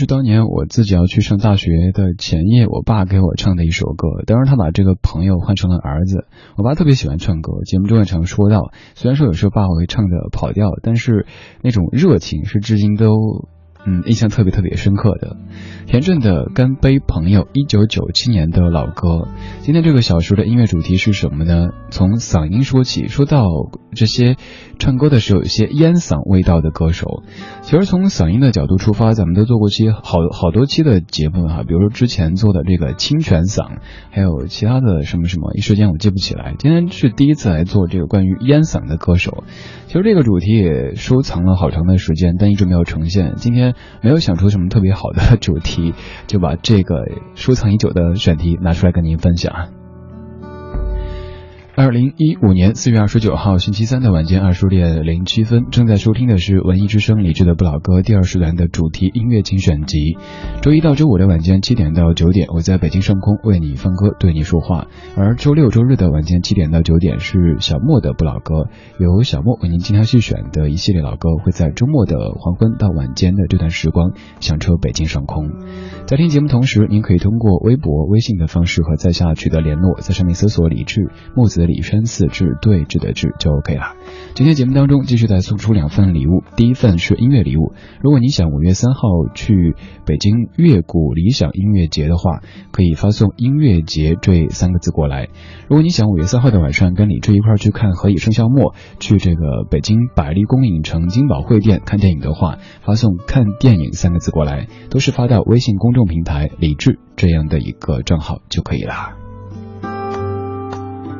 是当年我自己要去上大学的前夜，我爸给我唱的一首歌。当时他把这个朋友换成了儿子。我爸特别喜欢唱歌，节目中也常说到。虽然说有时候爸会唱的跑调，但是那种热情是至今都嗯印象特别特别深刻的。田震的《干杯朋友》，一九九七年的老歌。今天这个小说的音乐主题是什么呢？从嗓音说起，说到这些唱歌的时候有些烟嗓味道的歌手。其实从嗓音的角度出发，咱们都做过期好好多期的节目哈，比如说之前做的这个清泉嗓，还有其他的什么什么，一时间我记不起来。今天是第一次来做这个关于烟嗓的歌手。其实这个主题也收藏了好长的时间，但一直没有呈现。今天没有想出什么特别好的主题，就把这个收藏已久的选题拿出来跟您分享。二零一五年四月二十九号星期三的晚间二十点零七分，正在收听的是文艺之声李志的不老歌第二时段的主题音乐精选集。周一到周五的晚间七点到九点，我在北京上空为你放歌，对你说话；而周六周日的晚间七点到九点是小莫的不老歌，由小莫为您精挑细选的一系列老歌，会在周末的黄昏到晚间的这段时光响彻北京上空。在听节目同时，您可以通过微博、微信的方式和在下取得联络，在上面搜索李志木子里山寺志对峙的志就 OK 了。今天节目当中继续再送出两份礼物，第一份是音乐礼物。如果你想五月三号去北京乐谷理想音乐节的话，可以发送“音乐节”这三个字过来。如果你想五月三号的晚上跟李志一块去看《何以笙箫默》，去这个北京百丽宫影城金宝汇店看电影的话，发送“看电影”三个字过来，都是发到微信公众平台“李志”这样的一个账号就可以了。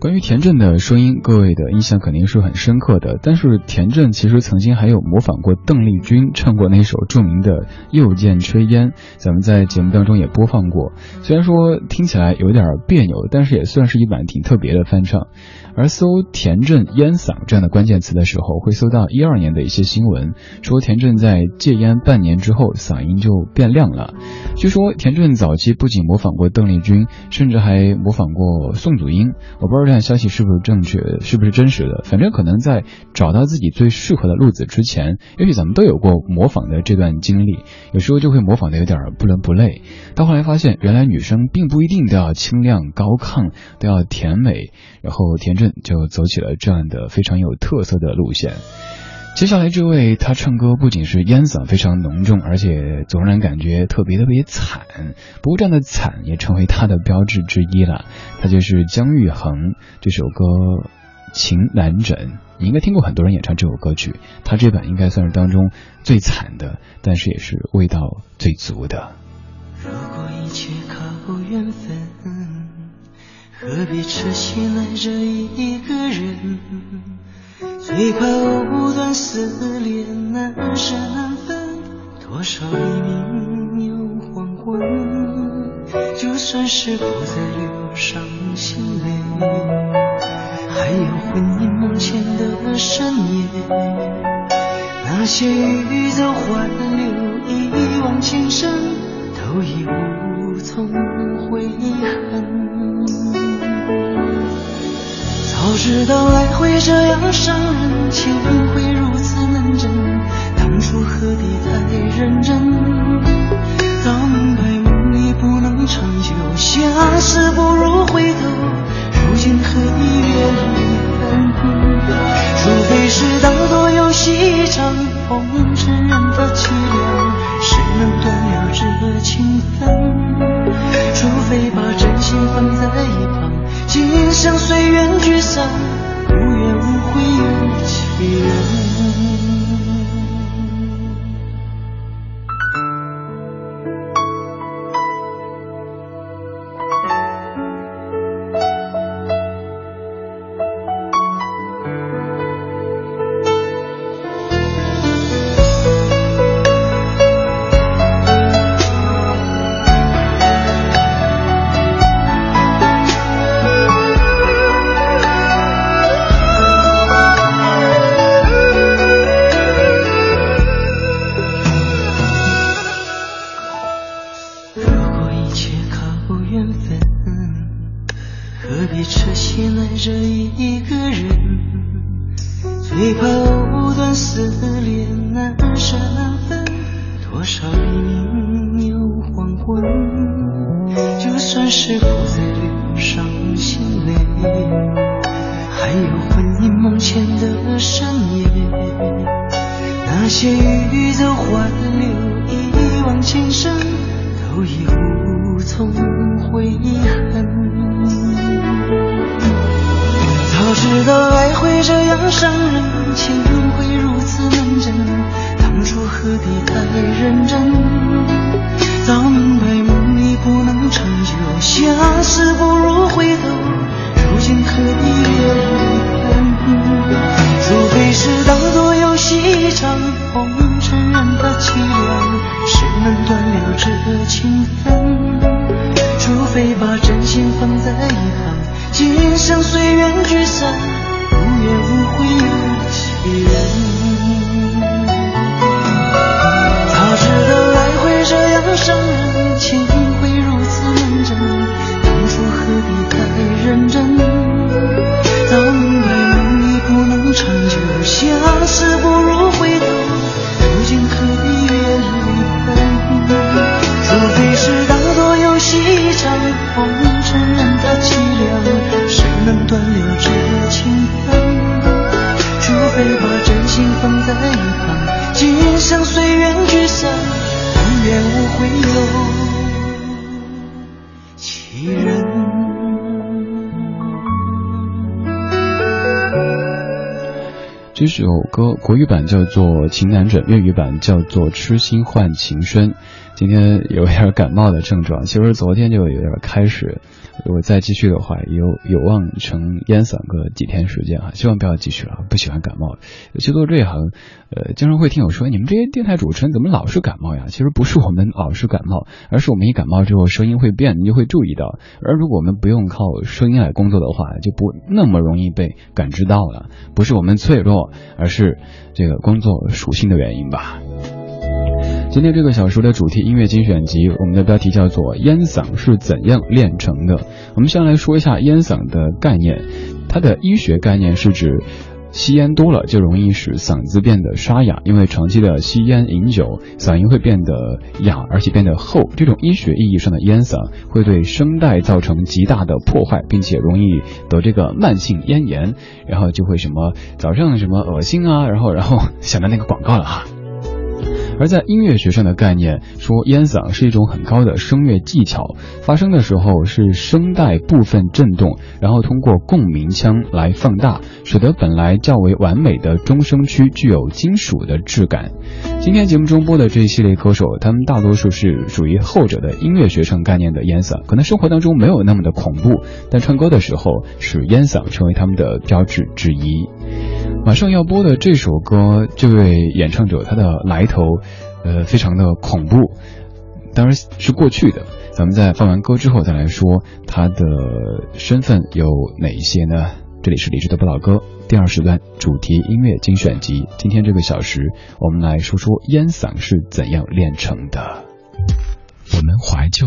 关于田震的声音，各位的印象肯定是很深刻的。但是田震其实曾经还有模仿过邓丽君唱过那首著名的《又见炊烟》，咱们在节目当中也播放过。虽然说听起来有点别扭，但是也算是一版挺特别的翻唱。而搜田震烟嗓这样的关键词的时候，会搜到一二年的一些新闻，说田震在戒烟半年之后嗓音就变亮了。据说田震早期不仅模仿过邓丽君，甚至还模仿过宋祖英。我不知道这样消息是不是正确，是不是真实的？反正可能在找到自己最适合的路子之前，也许咱们都有过模仿的这段经历。有时候就会模仿的有点不伦不类。到后来发现，原来女生并不一定都要清亮高亢，都要甜美。然后田震。就走起了这样的非常有特色的路线。接下来这位，他唱歌不仅是烟嗓非常浓重，而且总让人感觉特别特别惨。不过这样的惨也成为他的标志之一了。他就是姜育恒，这首歌《情难枕》，你应该听过很多人演唱这首歌曲。他这版应该算是当中最惨的，但是也是味道最足的。如果一切靠缘分。何必痴心爱着一个人？最怕藕断丝连，难舍难分。多少黎明又黄昏，就算是不再流伤心泪，还有魂萦梦牵的深夜。那些欲走还留，一往情深，都已无从悔恨。早知道爱会这样伤人，情会如此难枕，当初何必太认真？早明白梦里不能长久，相思不如回头，如今何必怨离分？除非是当作游戏一场，红尘人的凄凉，谁能断了这情分？除非把真心放在一旁。想随缘聚散，无怨无悔有几人？歌国语版叫做《情难枕》，粤语版叫做《痴心换情深》。今天有点感冒的症状，其实昨天就有点开始。如果再继续的话，有有望成烟嗓个几天时间啊！希望不要继续了，不喜欢感冒。尤其做这一行，呃，经常会听我说，你们这些电台主持人怎么老是感冒呀？其实不是我们老是感冒，而是我们一感冒之后声音会变，你就会注意到。而如果我们不用靠声音来工作的话，就不那么容易被感知到了。不是我们脆弱，而是这个工作属性的原因吧。今天这个小说的主题音乐精选集，我们的标题叫做《烟嗓是怎样炼成的》。我们先来说一下烟嗓的概念，它的医学概念是指吸烟多了就容易使嗓子变得沙哑，因为长期的吸烟饮酒，嗓音会变得哑，而且变得厚。这种医学意义上的烟嗓会对声带造成极大的破坏，并且容易得这个慢性咽炎，然后就会什么早上什么恶心啊，然后然后想到那个广告了哈。而在音乐学上的概念说，烟嗓是一种很高的声乐技巧，发声的时候是声带部分震动，然后通过共鸣腔来放大，使得本来较为完美的中声区具有金属的质感。今天节目中播的这一系列歌手，他们大多数是属于后者的音乐学上概念的烟嗓，可能生活当中没有那么的恐怖，但唱歌的时候使烟嗓成为他们的标志之一。马上要播的这首歌，这位演唱者他的来头，呃，非常的恐怖，当然是过去的。咱们在放完歌之后再来说他的身份有哪一些呢？这里是理智的不老歌第二时段主题音乐精选集。今天这个小时，我们来说说烟嗓是怎样炼成的。我们怀旧，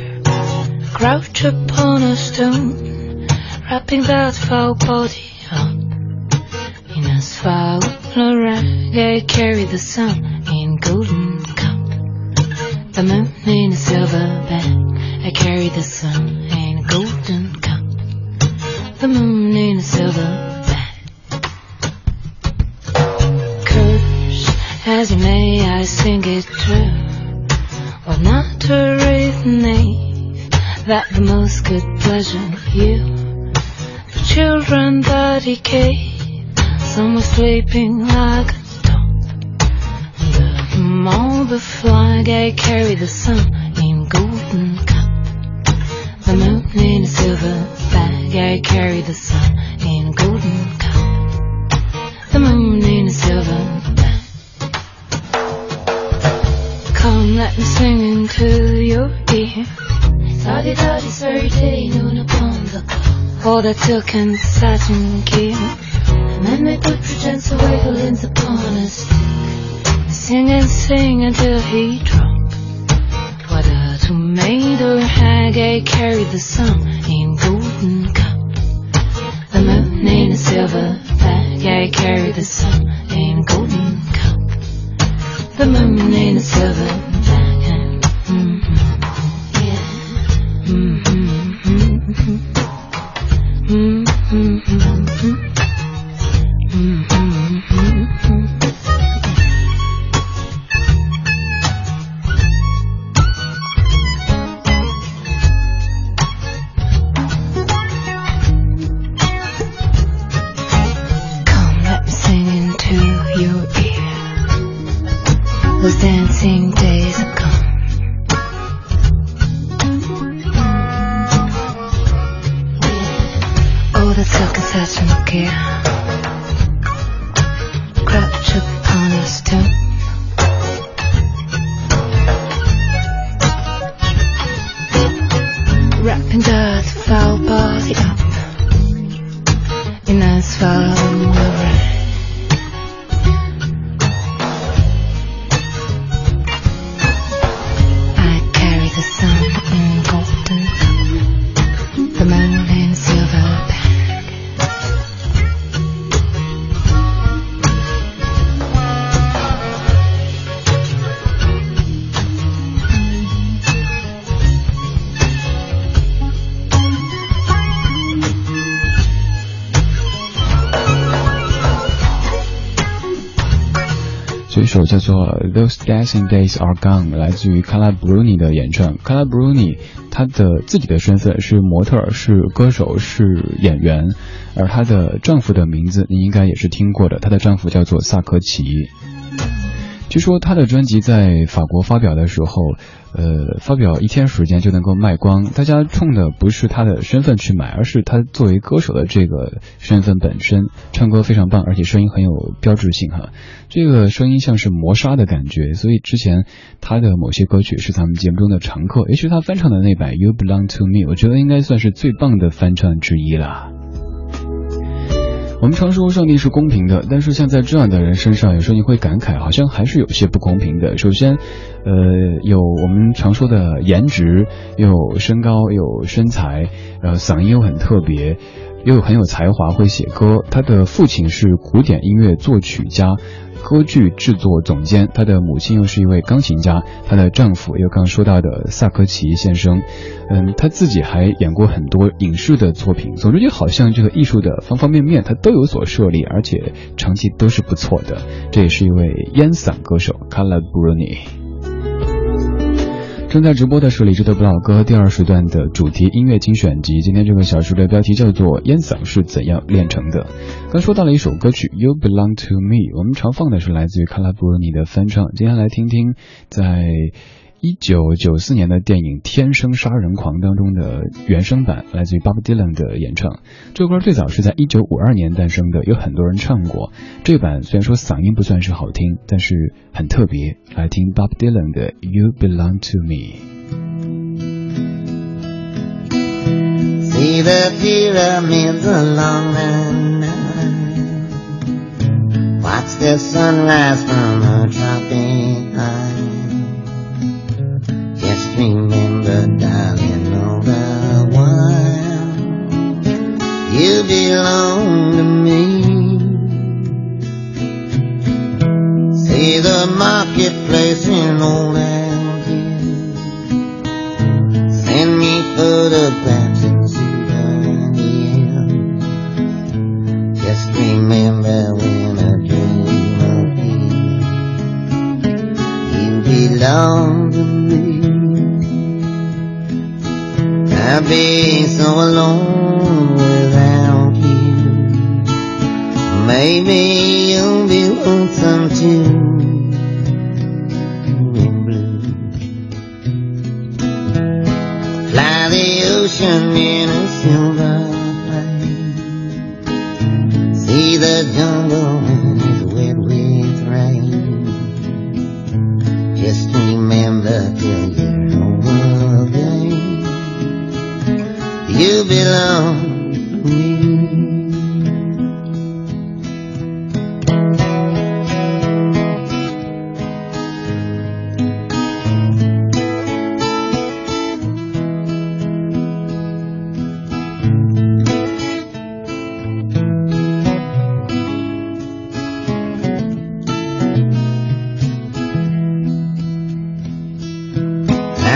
Crouch upon a stone, wrapping that foul body up in a foul rag. I carry the sun in golden cup, the moon in a silver bag. I carry the sun in golden cup, the moon in a silver bag. Curse as you may, I sing it true, or not to resonate that the most good pleasure you. The children that he gave, some were sleeping like a. And all the flag I carry the sun in golden cup. The moon in a silver bag, I carry the sun in golden cup. The moon in a silver bag. Come, let me sing into your ear. 사기다리 설지 And then they put the 맨날 away, the wiggling's upon a stick and sing until he dropped. What a tomato hag eh? carried the sun in golden cup. The moon in a silver bag, eh? I carried the sun in golden cup. The moon in a silver bag 首叫做《Those Dancing Days Are Gone》，来自于 Carla Bruni 的演唱。Carla Bruni 她的自己的身份是模特，是歌手，是演员，而她的丈夫的名字你应该也是听过的，她的丈夫叫做萨科齐。据说她的专辑在法国发表的时候。呃，发表一天时间就能够卖光，大家冲的不是他的身份去买，而是他作为歌手的这个身份本身，唱歌非常棒，而且声音很有标志性哈，这个声音像是磨砂的感觉，所以之前他的某些歌曲是咱们节目中的常客，也许他翻唱的那版《You Belong to Me》，我觉得应该算是最棒的翻唱之一了。我们常说上帝是公平的，但是像在这样的人身上，有时候你会感慨，好像还是有些不公平的。首先，呃，有我们常说的颜值，有身高，有身材，呃，嗓音又很特别，又很有才华，会写歌。他的父亲是古典音乐作曲家。歌剧制作总监，她的母亲又是一位钢琴家，她的丈夫又刚说到的萨科齐先生，嗯，他自己还演过很多影视的作品，总之就好像这个艺术的方方面面，他都有所涉猎，而且成绩都是不错的。这也是一位烟嗓歌手 c a l a b r u n i。正在直播的是李志的不老歌第二时段的主题音乐精选集。今天这个小时的标题叫做《烟嗓是怎样练成的》。刚说到了一首歌曲《You Belong to Me》，我们常放的是来自于卡拉布罗尼的翻唱。接下来听听在。一九九四年的电影《天生杀人狂》当中的原声版，来自于 Bob Dylan 的演唱。这首歌最早是在一九五二年诞生的，有很多人唱过。这版虽然说嗓音不算是好听，但是很特别。来听 Bob Dylan 的《You Belong to Me》。See the pyramids along the Nile. Watch the sunrise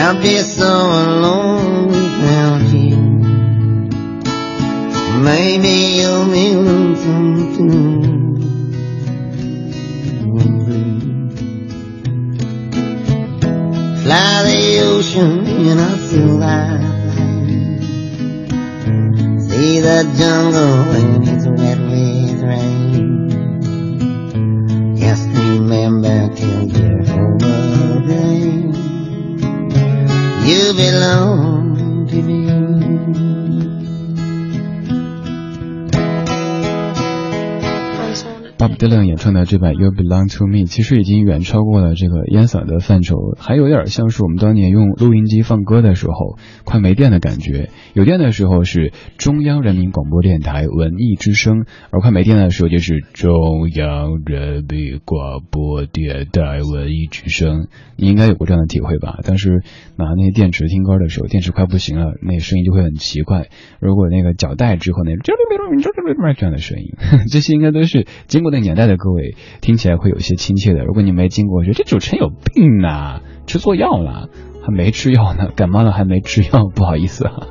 I'll be so alone without you. Maybe you'll be lonesome too. Fly the ocean in a silver plane. See the jungle Bob Dylan 演唱的这版《You Belong to Me》其实已经远超过了这个烟嗓的范畴，还有点像是我们当年用录音机放歌的时候快没电的感觉。有电的时候是中央人民广播电台文艺之声，而快没电的时候就是中央人民广播电台文艺之声。你应该有过这样的体会吧？当时拿那些电池听歌的时候，电池快不行了，那声音就会很奇怪。如果那个脚带之后，那这样的声音，这些应该都是经过那年代的各位听起来会有一些亲切的。如果你没经过，我觉得这主持人有病啊，吃错药了，还没吃药呢，感冒了还没吃药，不好意思啊。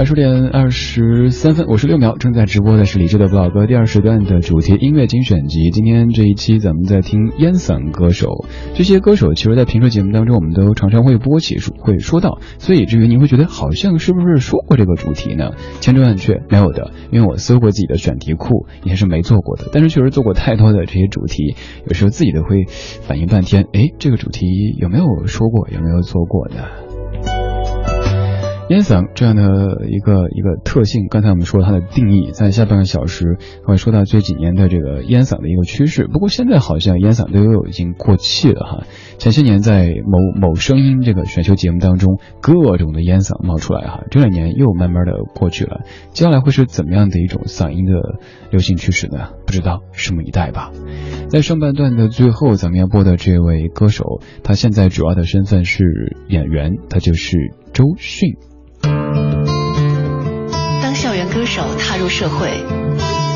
二十点二十三分，我是六秒，正在直播的是李志的不老歌第二时段的主题音乐精选集。今天这一期咱们在听烟嗓歌手，这些歌手其实，在平时节目当中，我们都常常会播起，会说到，所以至于您会觉得好像是不是说过这个主题呢？千真万确没有的，因为我搜过自己的选题库，也是没做过的。但是确实做过太多的这些主题，有时候自己都会反应半天，哎，这个主题有没有说过，有没有做过的？烟嗓这样的一个一个特性，刚才我们说它的定义，在下半个小时会说到这几年的这个烟嗓的一个趋势。不过现在好像烟嗓都有已经过气了哈。前些年在某某声音这个选秀节目当中，各种的烟嗓冒出来哈，这两年又慢慢的过去了。接下来会是怎么样的一种嗓音的流行趋势呢？不知道，拭目以待吧。在上半段的最后，咱们要播的这位歌手，他现在主要的身份是演员，他就是周迅。当校园歌手踏入社会，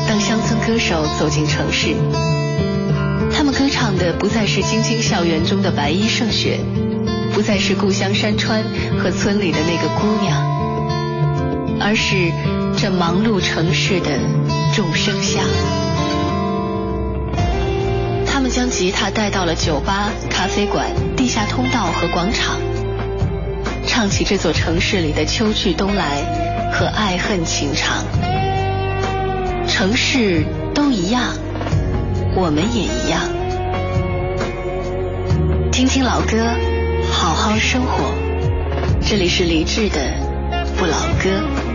当乡村歌手走进城市，他们歌唱的不再是京津校园中的白衣胜雪，不再是故乡山川和村里的那个姑娘，而是这忙碌城市的众生相。他们将吉他带到了酒吧、咖啡馆、地下通道和广场。唱起这座城市里的秋去冬来和爱恨情长，城市都一样，我们也一样。听听老歌，好好生活。这里是李志的不老歌。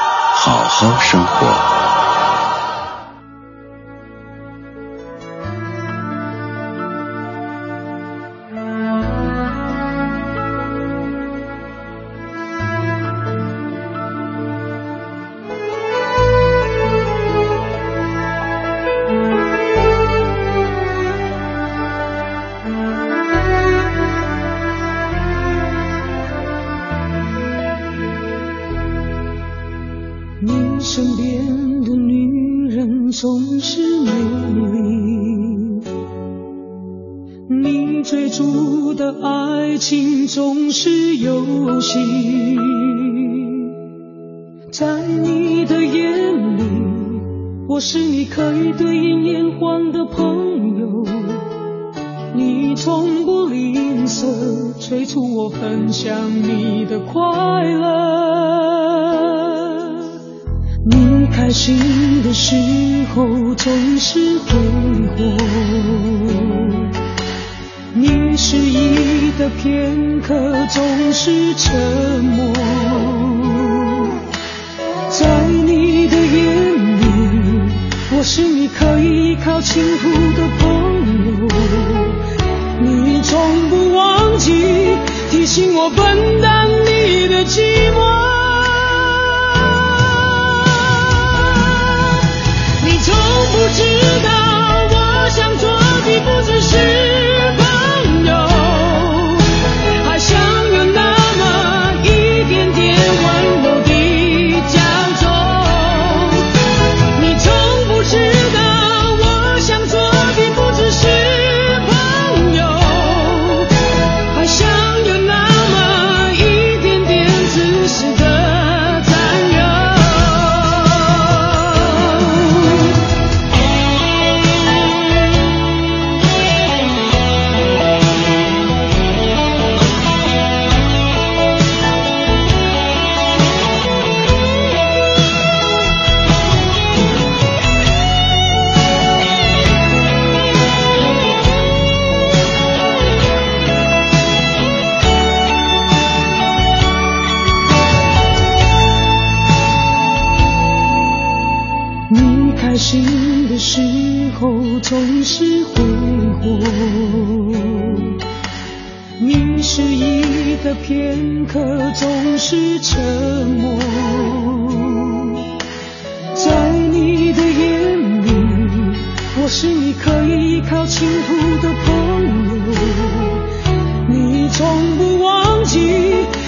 好好生活。的片刻总是沉默，在你的眼里，我是你可以依靠倾诉的朋友，你从不忘记提醒我分担你的寂寞。你从不知。你的片刻总是沉默，在你的眼里，我是你可以依靠倾吐的朋友。你从不忘记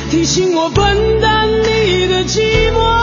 提醒我分担你的寂寞。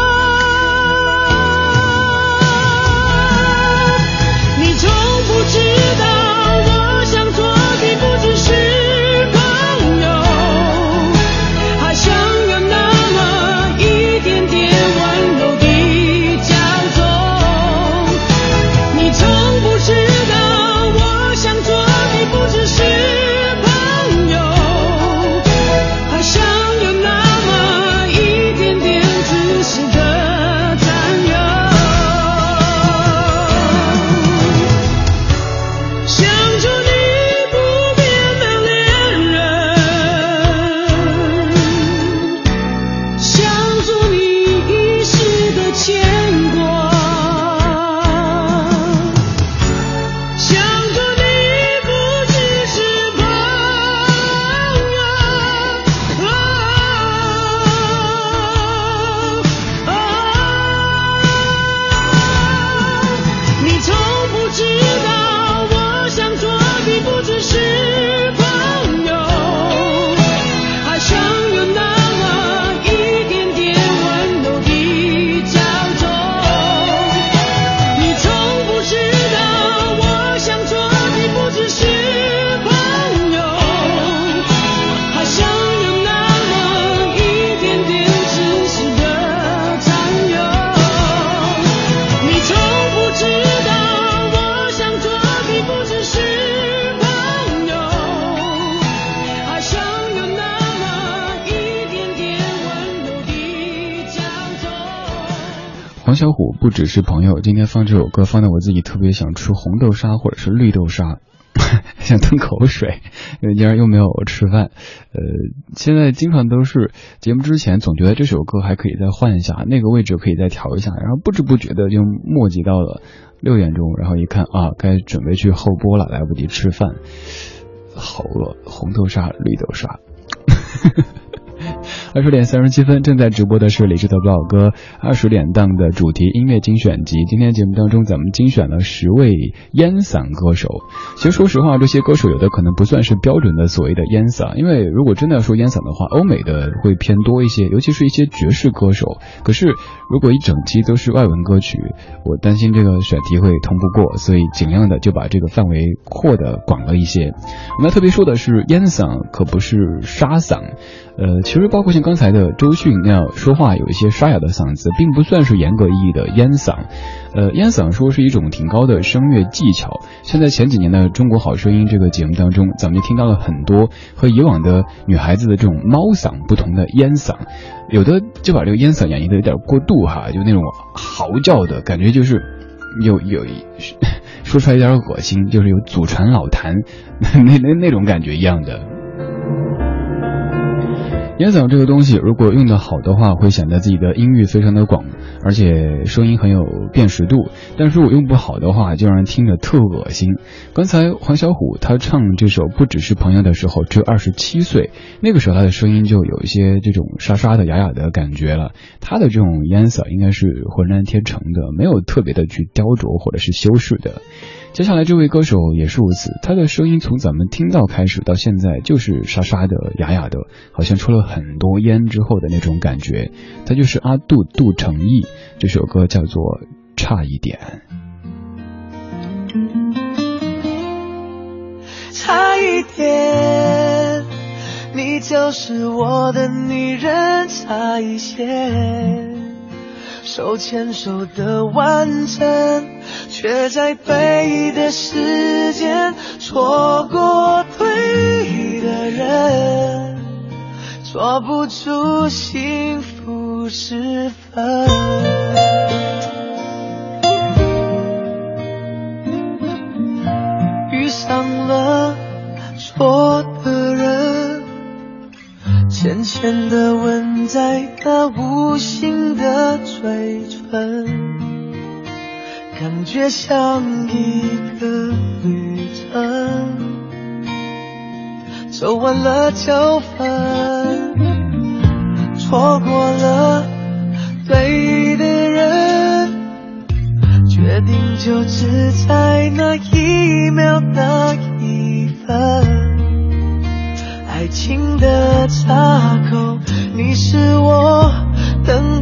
小虎不只是朋友，今天放这首歌放的我自己特别想吃红豆沙或者是绿豆沙，想吞口水，因为今儿又没有吃饭。呃，现在经常都是节目之前总觉得这首歌还可以再换一下，那个位置可以再调一下，然后不知不觉的就墨迹到了六点钟，然后一看啊，该准备去后播了，来不及吃饭，好饿，红豆沙、绿豆沙。二十点三十七分，正在直播的是李志的不老歌二十点档的主题音乐精选集。今天节目当中，咱们精选了十位烟嗓歌手。其实说实话，这些歌手有的可能不算是标准的所谓的烟嗓，因为如果真的要说烟嗓的话，欧美的会偏多一些，尤其是一些爵士歌手。可是如果一整期都是外文歌曲，我担心这个选题会通不过，所以尽量的就把这个范围扩的广了一些。我们要特别说的是，烟嗓可不是沙嗓。呃，其实包括像刚才的周迅那样说话有一些沙哑的嗓子，并不算是严格意义的烟嗓。呃，烟嗓说是一种挺高的声乐技巧。像在前几年的《中国好声音》这个节目当中，咱们就听到了很多和以往的女孩子的这种猫嗓不同的烟嗓，有的就把这个烟嗓演绎的有点过度哈，就那种嚎叫的感觉，就是有有说出来有点恶心，就是有祖传老坛 那那那种感觉一样的。烟嗓这个东西，如果用的好的话，会显得自己的音域非常的广，而且声音很有辨识度。但是如果用不好的话，就让人听着特恶心。刚才黄小琥他唱这首《不只是朋友》的时候，只有二十七岁，那个时候他的声音就有一些这种沙沙的、哑哑的感觉了。他的这种烟嗓应该是浑然天成的，没有特别的去雕琢或者是修饰的。接下来这位歌手也是如此，他的声音从咱们听到开始到现在就是沙沙的、哑哑的，好像抽了很多烟之后的那种感觉。他就是阿杜杜成义，这首歌叫做《差一点》。差一点，你就是我的女人，差一些，手牵手的完整。却在对的时间错过对的人，抓不住幸福时分。遇上了错的人，浅浅的吻在那无形的嘴唇。感觉像一个旅程，走完了就分，错过了对的人，决定就只在那一秒那一分，情的岔口，你是我等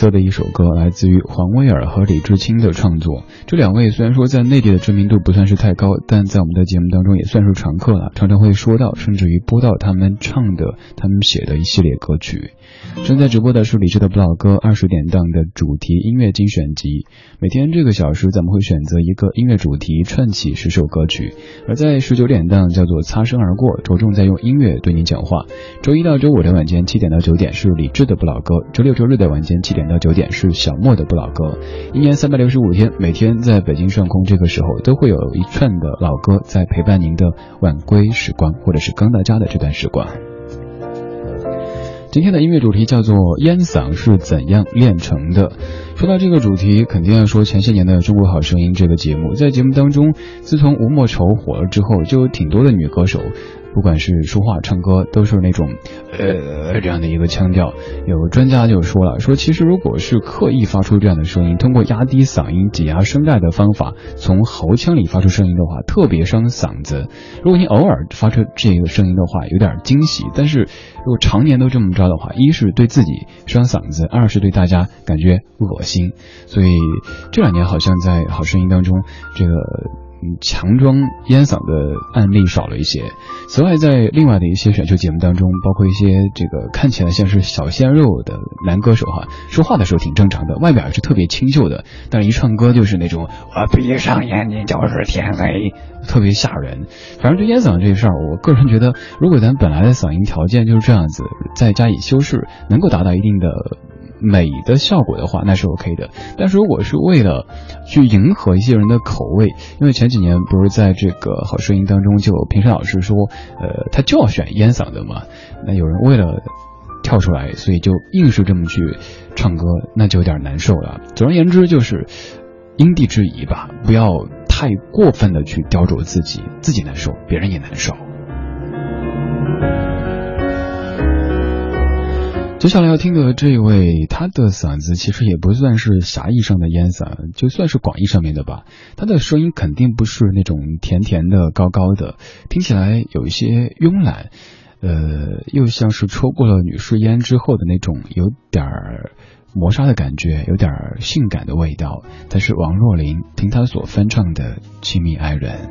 色，的一首歌，来自于黄威尔和李志清的创作。这两位虽然说在内地的知名度不算是太高，但在我们的节目当中也算是常客了，常常会说到，甚至于播到他们唱的、他们写的一系列歌曲。正在直播的是李志的不老歌二十点档的主题音乐精选集。每天这个小时，咱们会选择一个音乐主题，串起十首歌曲。而在十九点档叫做擦身而过，着重在用音乐对你讲话。周一到周五的晚间七点到九点是李志的不老歌，周六周日的晚间七点到九点是小莫的不老歌。一年三百六十五天，每天在北京上空这个时候，都会有一串的老歌在陪伴您的晚归时光，或者是刚到家的这段时光。今天的音乐主题叫做“烟嗓是怎样练成的”。说到这个主题，肯定要说前些年的《中国好声音》这个节目。在节目当中，自从吴莫愁火了之后，就有挺多的女歌手。不管是说话、唱歌，都是那种，呃，这样的一个腔调。有专家就说了，说其实如果是刻意发出这样的声音，通过压低嗓音、挤压声带的方法，从喉腔里发出声音的话，特别伤嗓子。如果你偶尔发出这个声音的话，有点惊喜；但是如果常年都这么着的话，一是对自己伤嗓子，二是对大家感觉恶心。心所以这两年好像在好声音当中，这个。嗯，强装烟嗓的案例少了一些。此外，在另外的一些选秀节目当中，包括一些这个看起来像是小鲜肉的男歌手哈，说话的时候挺正常的，外表是特别清秀的，但是一唱歌就是那种我闭上眼睛就是天黑，特别吓人。反正就烟嗓这事儿，我个人觉得，如果咱本来的嗓音条件就是这样子，再加以修饰，能够达到一定的。美的效果的话，那是 OK 的。但是如果是为了去迎合一些人的口味，因为前几年不是在这个好声音当中，就评审老师说，呃，他就要选烟嗓的嘛。那有人为了跳出来，所以就硬是这么去唱歌，那就有点难受了。总而言之，就是因地制宜吧，不要太过分的去雕琢自己，自己难受，别人也难受。接下来要听的这一位，他的嗓子其实也不算是狭义上的烟嗓，就算是广义上面的吧。他的声音肯定不是那种甜甜的、高高的，听起来有一些慵懒，呃，又像是抽过了女士烟之后的那种有点磨砂的感觉，有点性感的味道。但是王若琳听他所翻唱的《亲密爱人》。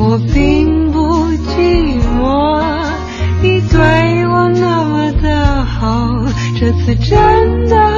我并不寂寞，你对我那么的好，这次真的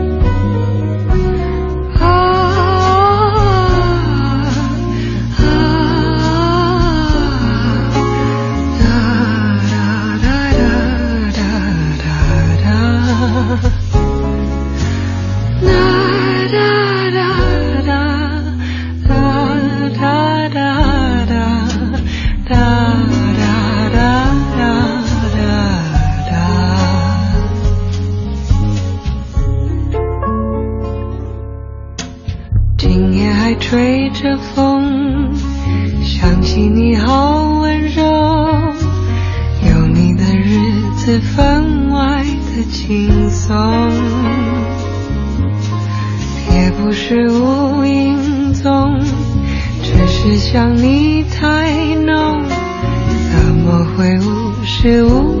却无。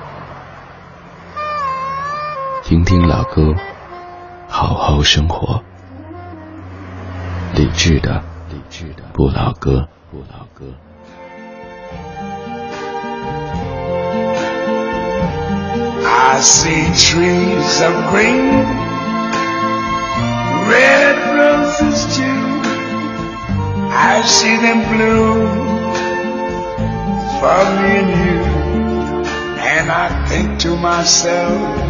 听听老歌，好好生活。理智的，理智的不老歌，不老歌。 I see trees of green, red roses too. I see them bloom for me and you. And I think to myself,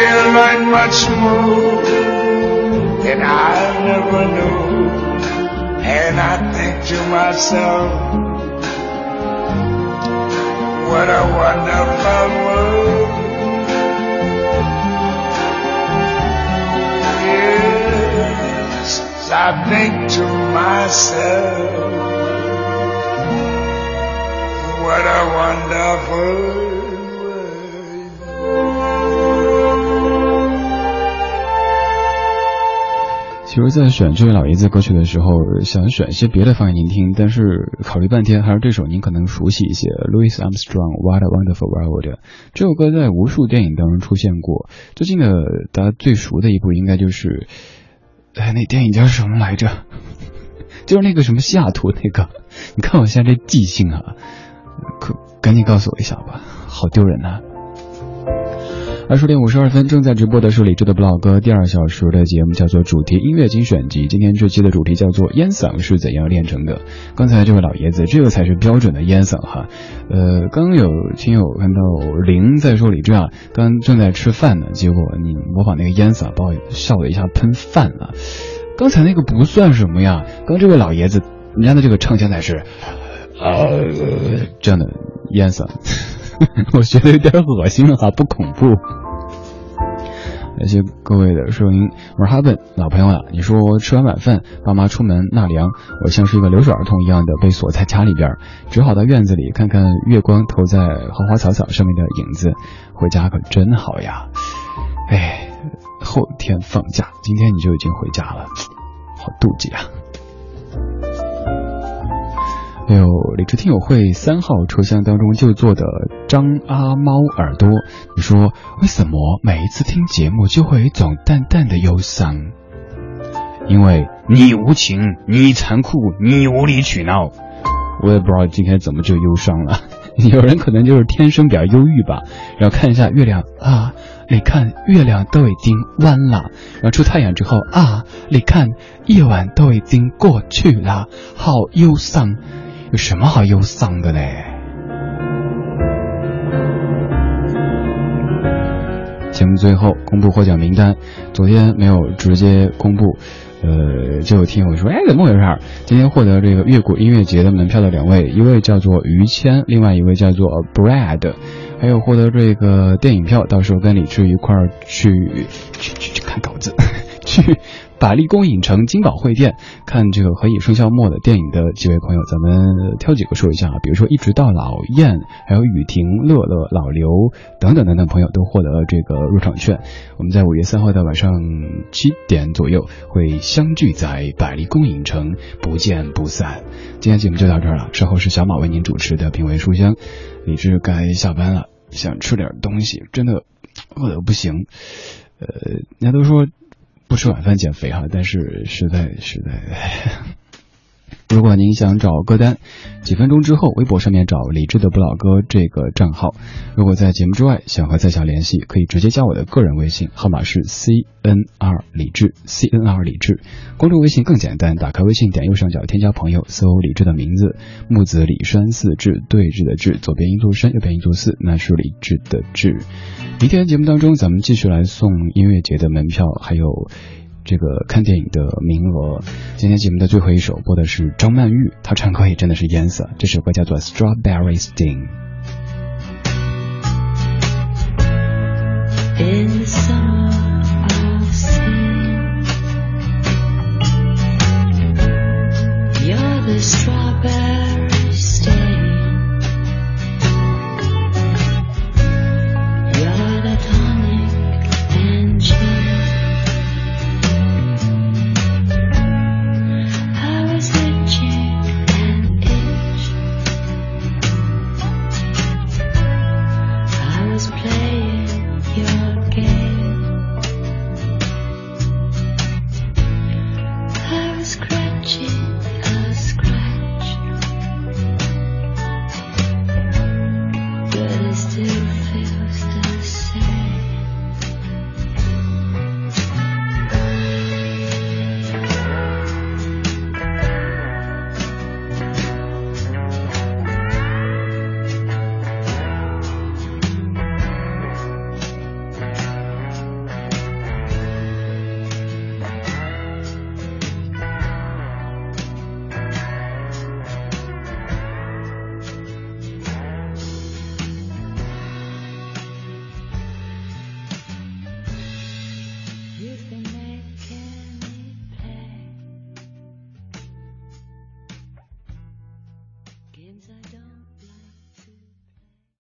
They'll learn much more than I never knew. And I think to myself, what a wonderful world. Yes, I think to myself, what a wonderful 其实，在选这位老爷子歌曲的时候，想选一些别的放给您听，但是考虑半天，还是这首您可能熟悉一些，Louis Armstrong《What a Wonderful World》。这首歌在无数电影当中出现过。最近的大家最熟的一部，应该就是，哎，那电影叫什么来着？就是那个什么西雅图那个。你看我现在这记性啊，可赶紧告诉我一下吧，好丢人呐、二十点五十二分，正在直播的是李志的不老歌第二小时的节目，叫做主题音乐精选集。今天这期的主题叫做烟嗓是怎样练成的。刚才这位老爷子，这个才是标准的烟嗓哈。呃，刚有听友看到林在说李志啊，刚正在吃饭呢，结果你模仿那个烟嗓，把我笑了一下喷饭了。刚才那个不算什么呀，刚这位老爷子，人家的这个唱腔才是，呃，这样的烟嗓。我觉得有点恶心哈，不恐怖。感谢各位的收听，我是哈本老朋友了。你说吃完晚饭，爸妈出门纳凉，我像是一个留守儿童一样的被锁在家里边，只好到院子里看看月光投在花花草草上面的影子。回家可真好呀！哎，后天放假，今天你就已经回家了，好妒忌啊！还有理智听友会三号车厢当中就坐的张阿猫耳朵，你说为什么每一次听节目就会有一种淡淡的忧伤？因为你无情，你残酷，你无理取闹。我也不知道今天怎么就忧伤了。有人可能就是天生比较忧郁吧。然后看一下月亮啊，你看月亮都已经弯了。然后出太阳之后啊，你看夜晚都已经过去了，好忧伤。有什么好忧伤的嘞？节目最后公布获奖名单，昨天没有直接公布，呃，就有听友说，哎，怎么回事？今天获得这个越谷音乐节的门票的两位，一位叫做于谦，另外一位叫做 Brad，还有获得这个电影票，到时候跟李志一块儿去去去去看稿子，去。百丽宫影城金宝汇店看这个《何以笙箫默》的电影的几位朋友，咱们挑几个说一下啊。比如说，一直到老燕，还有雨婷、乐乐、老刘等等等等朋友都获得了这个入场券。我们在五月三号的晚上七点左右会相聚在百丽宫影城，不见不散。今天节目就到这儿了，稍后是小马为您主持的品味书香。李志该下班了，想吃点东西，真的饿的不行。呃，人家都说。不吃晚饭减肥哈，但是实在实在。如果您想找歌单，几分钟之后微博上面找李志的不老歌这个账号。如果在节目之外想和在下联系，可以直接加我的个人微信，号码是 C N R 李志 C N R 李志。公众微信更简单，打开微信点右上角添加朋友，搜李志的名字，木子李山寺志对峙的志，左边一座山，右边一座寺，那是李志的志。明天节目当中，咱们继续来送音乐节的门票，还有这个看电影的名额。今天节目的最后一首播的是张曼玉，她唱歌也真的是颜色。这首歌叫做《Strawberry Sting》。strawberry